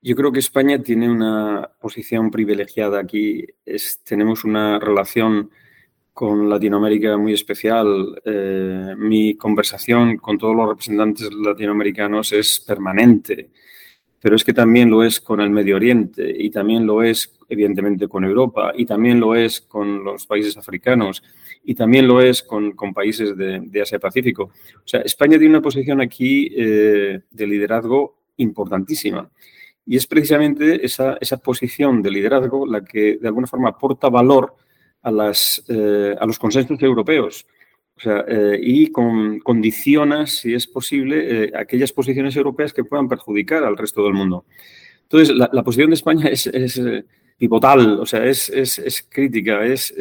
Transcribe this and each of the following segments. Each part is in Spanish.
Yo creo que España tiene una posición privilegiada aquí. tenemos una relación con Latinoamérica muy especial. Eh, mi conversación con todos los representantes latinoamericanos es permanente, pero es que también lo es con el Medio Oriente y también lo es, evidentemente, con Europa y también lo es con los países africanos y también lo es con, países de, Asia-Pacífico. O sea, España tiene una posición aquí eh, de liderazgo importantísima. Y es precisamente esa, esa, posición de liderazgo la que de alguna forma aporta valor a, las, eh, a los consensos europeos. O sea, eh, y condiciona, si es posible, eh, aquellas posiciones europeas que puedan perjudicar al resto del mundo. Entonces, la, posición de España es, es pivotal, o sea, es, es crítica, es,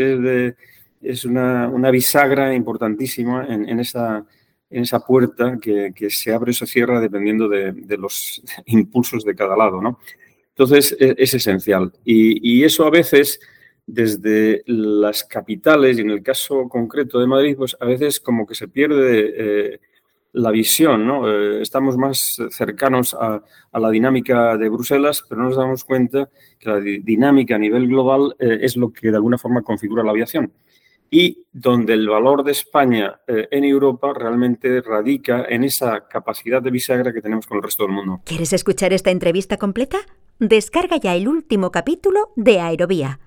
es una, una, bisagra importantísima en, en esa en esa puerta que, se abre o se cierra dependiendo de, los impulsos de cada lado, ¿no? Entonces, e, es, esencial. Y, eso a veces, desde las capitales, y en el caso concreto de Madrid, pues a veces como que se pierde eh, la visión, ¿no? Eh, estamos más cercanos a, la dinámica de Bruselas, pero no nos damos cuenta que la dinámica a nivel global eh, es lo que de alguna forma configura la aviación y donde el valor de España eh, en Europa realmente radica en esa capacidad de bisagra que tenemos con el resto del mundo. ¿Quieres escuchar esta entrevista completa? Descarga ya el último capítulo de Aerovía